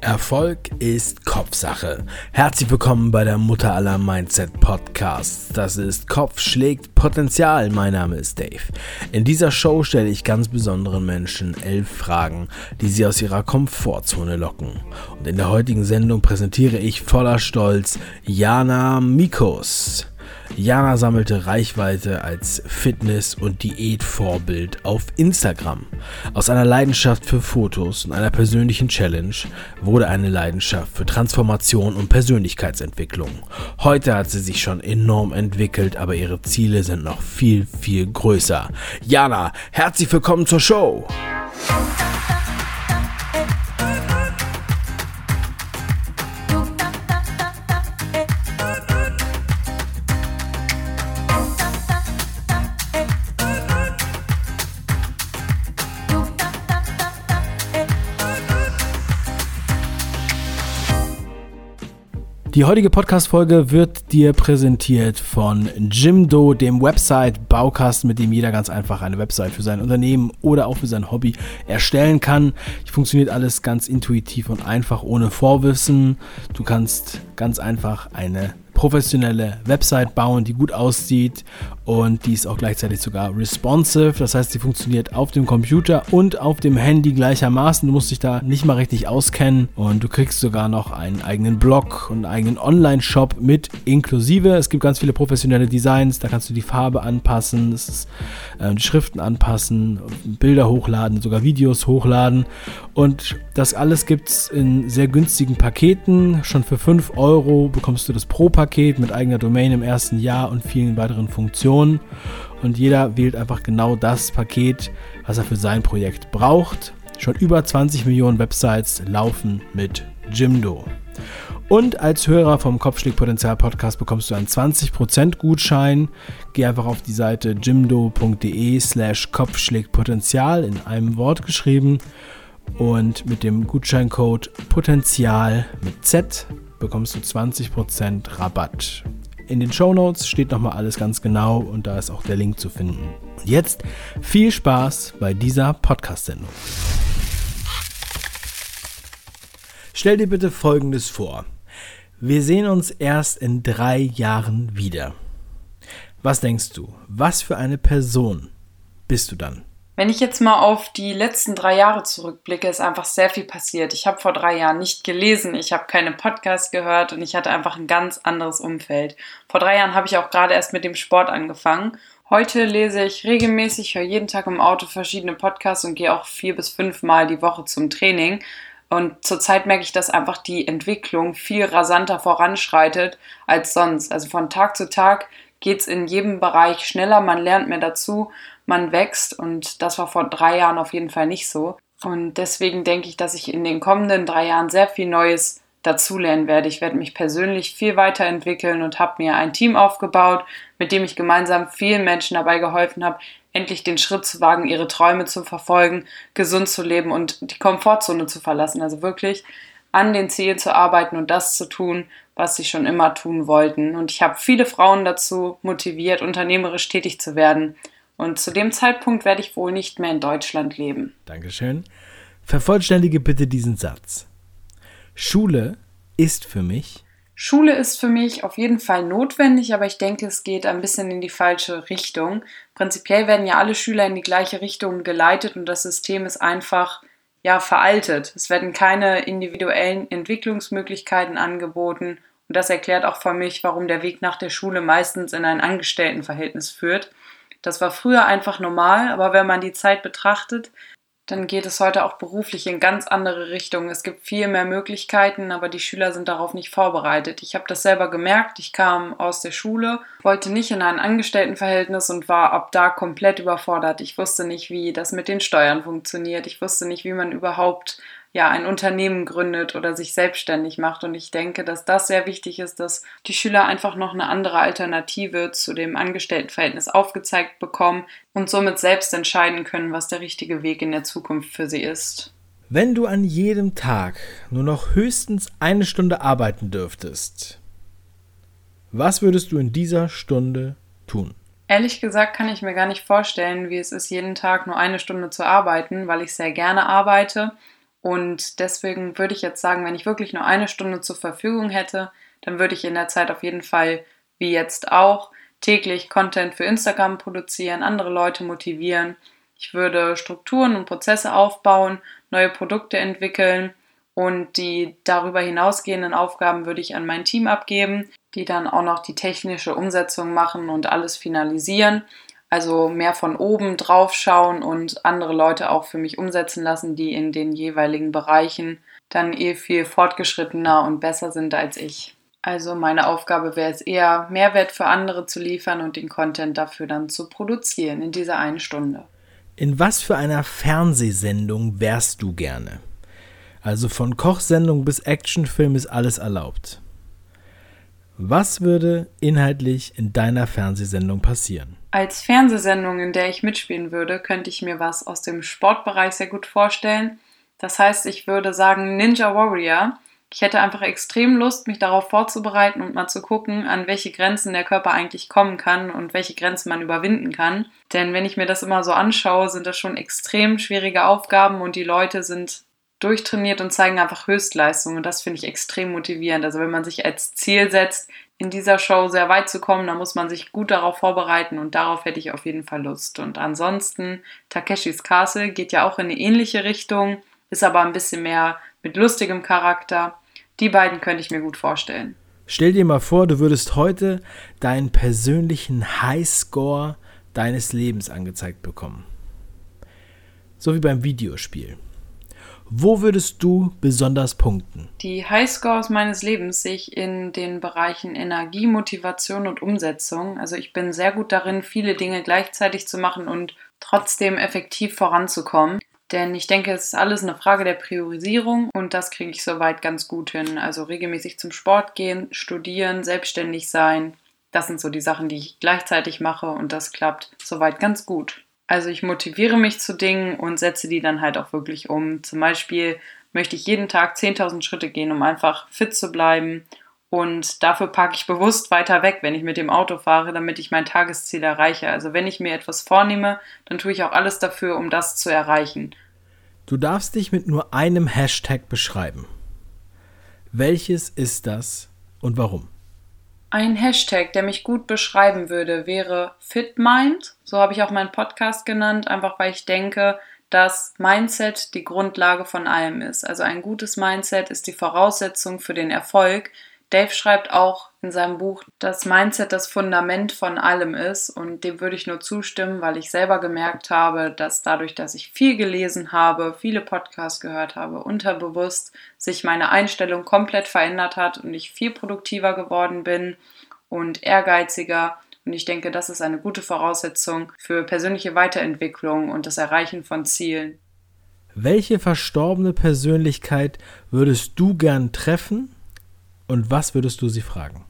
Erfolg ist Kopfsache. Herzlich willkommen bei der Mutter aller Mindset Podcasts. Das ist Kopf schlägt Potenzial. Mein Name ist Dave. In dieser Show stelle ich ganz besonderen Menschen elf Fragen, die sie aus ihrer Komfortzone locken. Und in der heutigen Sendung präsentiere ich voller Stolz Jana Mikos. Jana sammelte Reichweite als Fitness- und Diätvorbild auf Instagram. Aus einer Leidenschaft für Fotos und einer persönlichen Challenge wurde eine Leidenschaft für Transformation und Persönlichkeitsentwicklung. Heute hat sie sich schon enorm entwickelt, aber ihre Ziele sind noch viel, viel größer. Jana, herzlich willkommen zur Show! Die heutige Podcast-Folge wird dir präsentiert von Jimdo, dem Website-Baukasten, mit dem jeder ganz einfach eine Website für sein Unternehmen oder auch für sein Hobby erstellen kann. Funktioniert alles ganz intuitiv und einfach ohne Vorwissen. Du kannst ganz einfach eine professionelle Website bauen, die gut aussieht und die ist auch gleichzeitig sogar responsive. Das heißt, sie funktioniert auf dem Computer und auf dem Handy gleichermaßen. Du musst dich da nicht mal richtig auskennen und du kriegst sogar noch einen eigenen Blog und einen eigenen Online-Shop mit inklusive. Es gibt ganz viele professionelle Designs, da kannst du die Farbe anpassen, ist, äh, die Schriften anpassen, Bilder hochladen, sogar Videos hochladen und das alles gibt es in sehr günstigen Paketen. Schon für 5 Euro bekommst du das Pro-Paket Paket mit eigener Domain im ersten Jahr und vielen weiteren Funktionen. Und jeder wählt einfach genau das Paket, was er für sein Projekt braucht. Schon über 20 Millionen Websites laufen mit Jimdo. Und als Hörer vom Kopfschlägpotenzial Podcast bekommst du einen 20% Gutschein. Geh einfach auf die Seite jimdo.de slash Kopfschlägpotenzial in einem Wort geschrieben und mit dem Gutscheincode Potenzial mit Z bekommst du 20% Rabatt. In den Show Notes steht nochmal alles ganz genau und da ist auch der Link zu finden. Und jetzt viel Spaß bei dieser Podcast-Sendung. Stell dir bitte Folgendes vor. Wir sehen uns erst in drei Jahren wieder. Was denkst du? Was für eine Person bist du dann? Wenn ich jetzt mal auf die letzten drei Jahre zurückblicke, ist einfach sehr viel passiert. Ich habe vor drei Jahren nicht gelesen, ich habe keine Podcasts gehört und ich hatte einfach ein ganz anderes Umfeld. Vor drei Jahren habe ich auch gerade erst mit dem Sport angefangen. Heute lese ich regelmäßig, höre jeden Tag im Auto verschiedene Podcasts und gehe auch vier bis fünf Mal die Woche zum Training. Und zurzeit merke ich, dass einfach die Entwicklung viel rasanter voranschreitet als sonst. Also von Tag zu Tag geht es in jedem Bereich schneller, man lernt mehr dazu, man wächst und das war vor drei Jahren auf jeden Fall nicht so. Und deswegen denke ich, dass ich in den kommenden drei Jahren sehr viel Neues dazulernen werde. Ich werde mich persönlich viel weiterentwickeln und habe mir ein Team aufgebaut, mit dem ich gemeinsam vielen Menschen dabei geholfen habe, endlich den Schritt zu wagen, ihre Träume zu verfolgen, gesund zu leben und die Komfortzone zu verlassen. Also wirklich an den Zielen zu arbeiten und das zu tun, was sie schon immer tun wollten. Und ich habe viele Frauen dazu motiviert, unternehmerisch tätig zu werden. Und zu dem Zeitpunkt werde ich wohl nicht mehr in Deutschland leben. Dankeschön. Vervollständige bitte diesen Satz. Schule ist für mich. Schule ist für mich auf jeden Fall notwendig, aber ich denke, es geht ein bisschen in die falsche Richtung. Prinzipiell werden ja alle Schüler in die gleiche Richtung geleitet und das System ist einfach ja veraltet. Es werden keine individuellen Entwicklungsmöglichkeiten angeboten und das erklärt auch für mich, warum der Weg nach der Schule meistens in ein Angestelltenverhältnis führt. Das war früher einfach normal, aber wenn man die Zeit betrachtet, dann geht es heute auch beruflich in ganz andere Richtungen. Es gibt viel mehr Möglichkeiten, aber die Schüler sind darauf nicht vorbereitet. Ich habe das selber gemerkt. Ich kam aus der Schule, wollte nicht in ein Angestelltenverhältnis und war ab da komplett überfordert. Ich wusste nicht, wie das mit den Steuern funktioniert. Ich wusste nicht, wie man überhaupt ja ein Unternehmen gründet oder sich selbstständig macht. Und ich denke, dass das sehr wichtig ist, dass die Schüler einfach noch eine andere Alternative zu dem Angestelltenverhältnis aufgezeigt bekommen und somit selbst entscheiden können, was der richtige Weg in der Zukunft für sie ist. Wenn du an jedem Tag nur noch höchstens eine Stunde arbeiten dürftest, was würdest du in dieser Stunde tun? Ehrlich gesagt kann ich mir gar nicht vorstellen, wie es ist, jeden Tag nur eine Stunde zu arbeiten, weil ich sehr gerne arbeite Und deswegen würde ich jetzt sagen, wenn ich wirklich nur eine Stunde zur Verfügung hätte, dann würde ich in der Zeit auf jeden Fall, wie jetzt auch, täglich Content für Instagram produzieren, andere Leute motivieren. Ich würde Strukturen und Prozesse aufbauen, neue Produkte entwickeln und die darüber hinausgehenden Aufgaben würde ich an mein Team abgeben, die dann auch noch die technische Umsetzung machen und alles finalisieren. Also mehr von oben drauf schauen und andere Leute auch für mich umsetzen lassen, die in den jeweiligen Bereichen dann eh viel fortgeschrittener und besser sind als ich. Also meine Aufgabe wäre es eher, Mehrwert für andere zu liefern und den Content dafür dann zu produzieren in dieser einen Stunde. In was für einer Fernsehsendung wärst du gerne? Also von Kochsendung bis Actionfilm ist alles erlaubt. Was würde inhaltlich in deiner Fernsehsendung passieren? Als Fernsehsendung, in der ich mitspielen würde, könnte ich mir was aus dem Sportbereich sehr gut vorstellen. Das heißt, ich würde sagen Ninja Warrior. Ich hätte einfach extrem Lust, mich darauf vorzubereiten und mal zu gucken, an welche Grenzen der Körper eigentlich kommen kann und welche Grenzen man überwinden kann. Denn wenn ich mir das immer so anschaue, sind das schon extrem schwierige Aufgaben und die Leute sind durchtrainiert und zeigen einfach Höchstleistung. Und das finde ich extrem motivierend. Also wenn man sich als Ziel setzt, in dieser Show sehr weit zu kommen, da muss man sich gut darauf vorbereiten und darauf hätte ich auf jeden Fall Lust. Und ansonsten, Takeshis Castle geht ja auch in eine ähnliche Richtung, ist aber ein bisschen mehr mit lustigem Charakter. Die beiden könnte ich mir gut vorstellen. Stell dir mal vor, du würdest heute deinen persönlichen Highscore deines Lebens angezeigt bekommen. So wie beim Videospiel. Wo würdest du besonders punkten? Die Highscores meines Lebens sehe ich in den Bereichen Energie, Motivation und Umsetzung. Also ich bin sehr gut darin, viele Dinge gleichzeitig zu machen und trotzdem effektiv voranzukommen. Denn ich denke, es ist alles eine Frage der Priorisierung und das kriege ich soweit ganz gut hin. Also regelmäßig zum Sport gehen, studieren, selbstständig sein. Das sind so die Sachen, die ich gleichzeitig mache und das klappt soweit ganz gut. Also ich motiviere mich zu Dingen und setze die dann halt auch wirklich um. Zum Beispiel möchte ich jeden Tag 10.000 Schritte gehen, um einfach fit zu bleiben. Und dafür parke ich bewusst weiter weg, wenn ich mit dem Auto fahre, damit ich mein Tagesziel erreiche. Also wenn ich mir etwas vornehme, dann tue ich auch alles dafür, um das zu erreichen. Du darfst dich mit nur einem Hashtag beschreiben. Welches ist das und warum? Ein Hashtag, der mich gut beschreiben würde, wäre FitMind. So habe ich auch meinen Podcast genannt, einfach weil ich denke, dass Mindset die Grundlage von allem ist. Also ein gutes Mindset ist die Voraussetzung für den Erfolg. Dave schreibt auch in seinem Buch, dass Mindset das Fundament von allem ist und dem würde ich nur zustimmen, weil ich selber gemerkt habe, dass dadurch, dass ich viel gelesen habe, viele Podcasts gehört habe, unterbewusst sich meine Einstellung komplett verändert hat und ich viel produktiver geworden bin und ehrgeiziger. Und ich denke, das ist eine gute Voraussetzung für persönliche Weiterentwicklung und das Erreichen von Zielen. Welche verstorbene Persönlichkeit würdest du gern treffen und was würdest du sie fragen?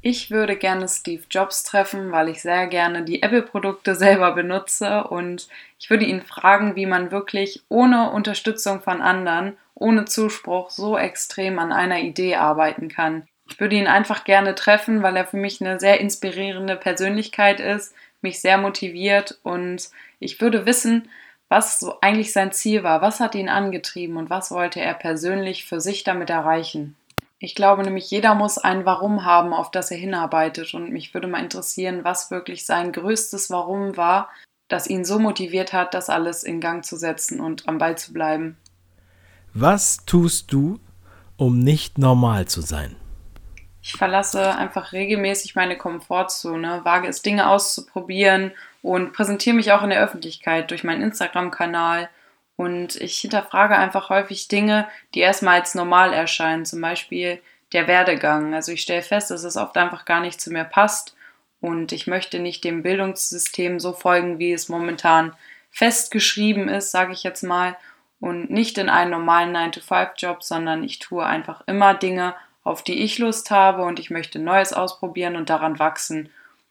Ich würde gerne Steve Jobs treffen, weil ich sehr gerne die Apple-Produkte selber benutze und ich würde ihn fragen, wie man wirklich ohne Unterstützung von anderen, ohne Zuspruch so extrem an einer Idee arbeiten kann. Ich würde ihn einfach gerne treffen, weil er für mich eine sehr inspirierende Persönlichkeit ist, mich sehr motiviert und ich würde wissen, was so eigentlich sein Ziel war, was hat ihn angetrieben und was wollte er persönlich für sich damit erreichen. Ich glaube nämlich, jeder muss ein Warum haben, auf das er hinarbeitet. Und mich würde mal interessieren, was wirklich sein größtes Warum war, das ihn so motiviert hat, das alles in Gang zu setzen und am Ball zu bleiben. Was tust du, um nicht normal zu sein? Ich verlasse einfach regelmäßig meine Komfortzone, wage es, Dinge auszuprobieren und präsentiere mich auch in der Öffentlichkeit durch meinen Instagram-Kanal und ich hinterfrage einfach häufig Dinge, die erstmal als normal erscheinen, zum Beispiel der Werdegang. Also ich stelle fest, dass es oft einfach gar nicht zu mir passt und ich möchte nicht dem Bildungssystem so folgen, wie es momentan festgeschrieben ist, sage ich jetzt mal, und nicht in einen normalen 9-to-5-Job, sondern ich tue einfach immer Dinge, auf die ich Lust habe und ich möchte Neues ausprobieren und daran wachsen.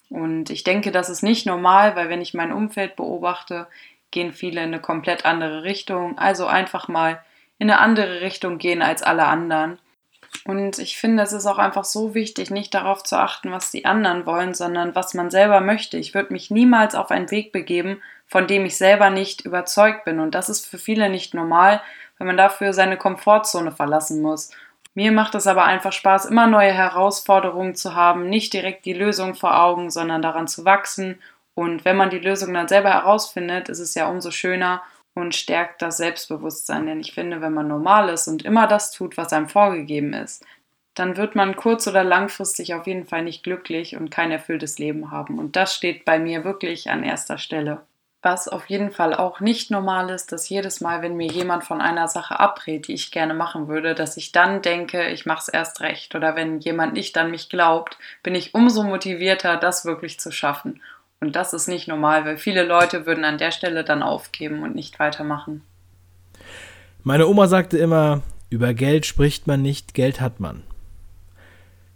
Und ich denke, das ist nicht normal, weil wenn ich mein Umfeld beobachte, gehen viele in eine komplett andere Richtung. Also einfach mal in eine andere Richtung gehen als alle anderen. Und ich finde, es ist auch einfach so wichtig, nicht darauf zu achten, was die anderen wollen, sondern was man selber möchte. Ich würde mich niemals auf einen Weg begeben, von dem ich selber nicht überzeugt bin. Und das ist für viele nicht normal, wenn man dafür seine Komfortzone verlassen muss. Mir macht es aber einfach Spaß, immer neue Herausforderungen zu haben, nicht direkt die Lösung vor Augen, sondern daran zu wachsen. Und wenn man die Lösung dann selber herausfindet, ist es ja umso schöner und stärkt das Selbstbewusstsein. Denn ich finde, wenn man normal ist und immer das tut, was einem vorgegeben ist, dann wird man kurz- oder langfristig auf jeden Fall nicht glücklich und kein erfülltes Leben haben. Und das steht bei mir wirklich an erster Stelle. Was auf jeden Fall auch nicht normal ist, dass jedes Mal, wenn mir jemand von einer Sache abrät, die ich gerne machen würde, dass ich dann denke, ich mache es erst recht. Oder wenn jemand nicht an mich glaubt, bin ich umso motivierter, das wirklich zu schaffen. Und das ist nicht normal, weil viele Leute würden an der Stelle dann aufgeben und nicht weitermachen. Meine Oma sagte immer, über Geld spricht man nicht, Geld hat man.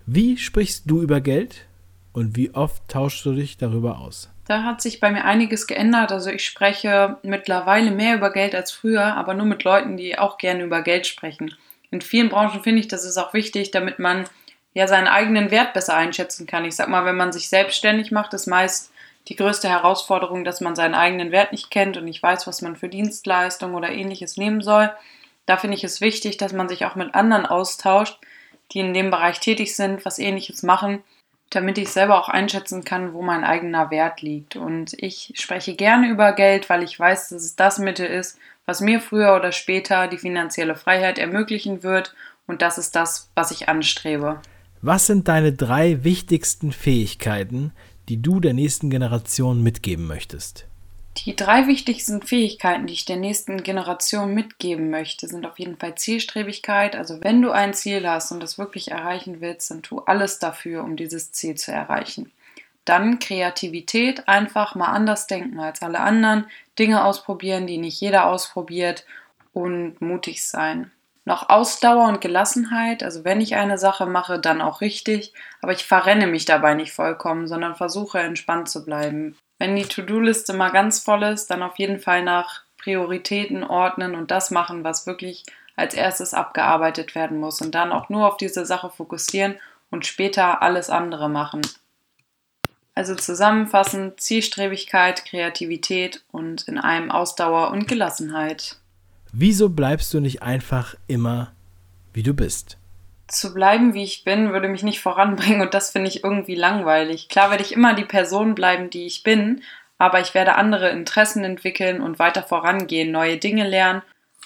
Wie sprichst du über Geld und wie oft tauschst du dich darüber aus? Da hat sich bei mir einiges geändert. Also ich spreche mittlerweile mehr über Geld als früher, aber nur mit Leuten, die auch gerne über Geld sprechen. In vielen Branchen finde ich, das ist auch wichtig, damit man ja seinen eigenen Wert besser einschätzen kann. Ich sag mal, wenn man sich selbstständig macht, ist meist die größte Herausforderung, dass man seinen eigenen Wert nicht kennt und nicht weiß, was man für Dienstleistungen oder ähnliches nehmen soll. Da finde ich es wichtig, dass man sich auch mit anderen austauscht, die in dem Bereich tätig sind, was ähnliches machen damit ich selber auch einschätzen kann, wo mein eigener Wert liegt. Und ich spreche gerne über Geld, weil ich weiß, dass es das Mittel ist, was mir früher oder später die finanzielle Freiheit ermöglichen wird. Und das ist das, was ich anstrebe. Was sind deine drei wichtigsten Fähigkeiten, die du der nächsten Generation mitgeben möchtest? Die drei wichtigsten Fähigkeiten, die ich der nächsten Generation mitgeben möchte, sind auf jeden Fall Zielstrebigkeit. Also wenn du ein Ziel hast und das wirklich erreichen willst, dann tu alles dafür, um dieses Ziel zu erreichen. Dann Kreativität, einfach mal anders denken als alle anderen, Dinge ausprobieren, die nicht jeder ausprobiert und mutig sein. Noch Ausdauer und Gelassenheit, also wenn ich eine Sache mache, dann auch richtig, aber ich verrenne mich dabei nicht vollkommen, sondern versuche entspannt zu bleiben wenn die To-Do-Liste mal ganz voll ist, dann auf jeden Fall nach Prioritäten ordnen und das machen, was wirklich als erstes abgearbeitet werden muss und dann auch nur auf diese Sache fokussieren und später alles andere machen. Also zusammenfassend Zielstrebigkeit, Kreativität und in einem Ausdauer und Gelassenheit. Wieso bleibst du nicht einfach immer, wie du bist? zu bleiben, wie ich bin, würde mich nicht voranbringen und das finde ich irgendwie langweilig. Klar werde ich immer die Person bleiben, die ich bin, aber ich werde andere Interessen entwickeln und weiter vorangehen, neue Dinge lernen.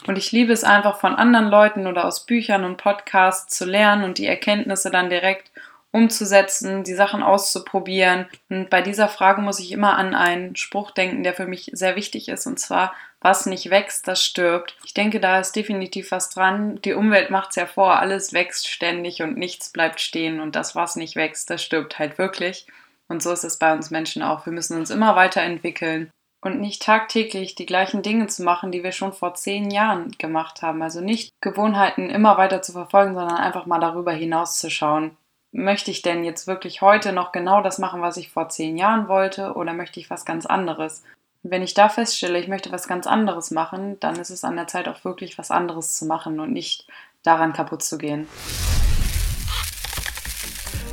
Und ich liebe es einfach von anderen Leuten oder aus Büchern und Podcasts zu lernen und die Erkenntnisse dann direkt umzusetzen, die Sachen auszuprobieren. Und bei dieser Frage muss ich immer an einen Spruch denken, der für mich sehr wichtig ist, und zwar, was nicht wächst, das stirbt. Ich denke, da ist definitiv was dran. Die Umwelt macht es ja vor, alles wächst ständig und nichts bleibt stehen und das, was nicht wächst, das stirbt halt wirklich. Und so ist es bei uns Menschen auch. Wir müssen uns immer weiterentwickeln und nicht tagtäglich die gleichen Dinge zu machen, die wir schon vor zehn Jahren gemacht haben. Also nicht Gewohnheiten immer weiter zu verfolgen, sondern einfach mal darüber hinaus zu schauen möchte ich denn jetzt wirklich heute noch genau das machen, was ich vor zehn Jahren wollte, oder möchte ich was ganz anderes? Wenn ich da feststelle, ich möchte was ganz anderes machen, dann ist es an der Zeit auch wirklich was anderes zu machen und nicht daran kaputt zu gehen.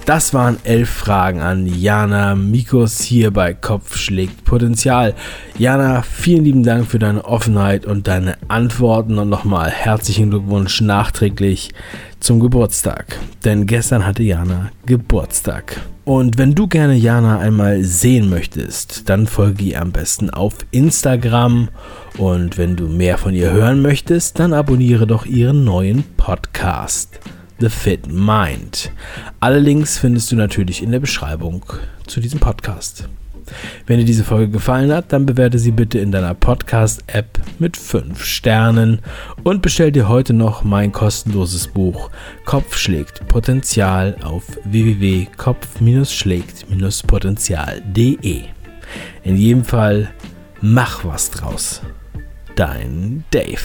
Das waren elf Fragen an Jana Mikos hier bei Kopf schlägt Potenzial. Jana, vielen lieben Dank für deine Offenheit und deine Antworten und nochmal herzlichen Glückwunsch nachträglich zum Geburtstag. Denn gestern hatte Jana Geburtstag. Und wenn du gerne Jana einmal sehen möchtest, dann folge ihr am besten auf Instagram. Und wenn du mehr von ihr hören möchtest, dann abonniere doch ihren neuen Podcast. The Fit Mind. Alle Links findest du natürlich in der Beschreibung zu diesem Podcast. Wenn dir diese Folge gefallen hat, dann bewerte sie bitte in deiner Podcast-App mit 5 Sternen und bestell dir heute noch mein kostenloses Buch Kopf schlägt Potenzial auf www.kopf-schlägt-potenzial.de. In jedem Fall, mach was draus. Dein Dave.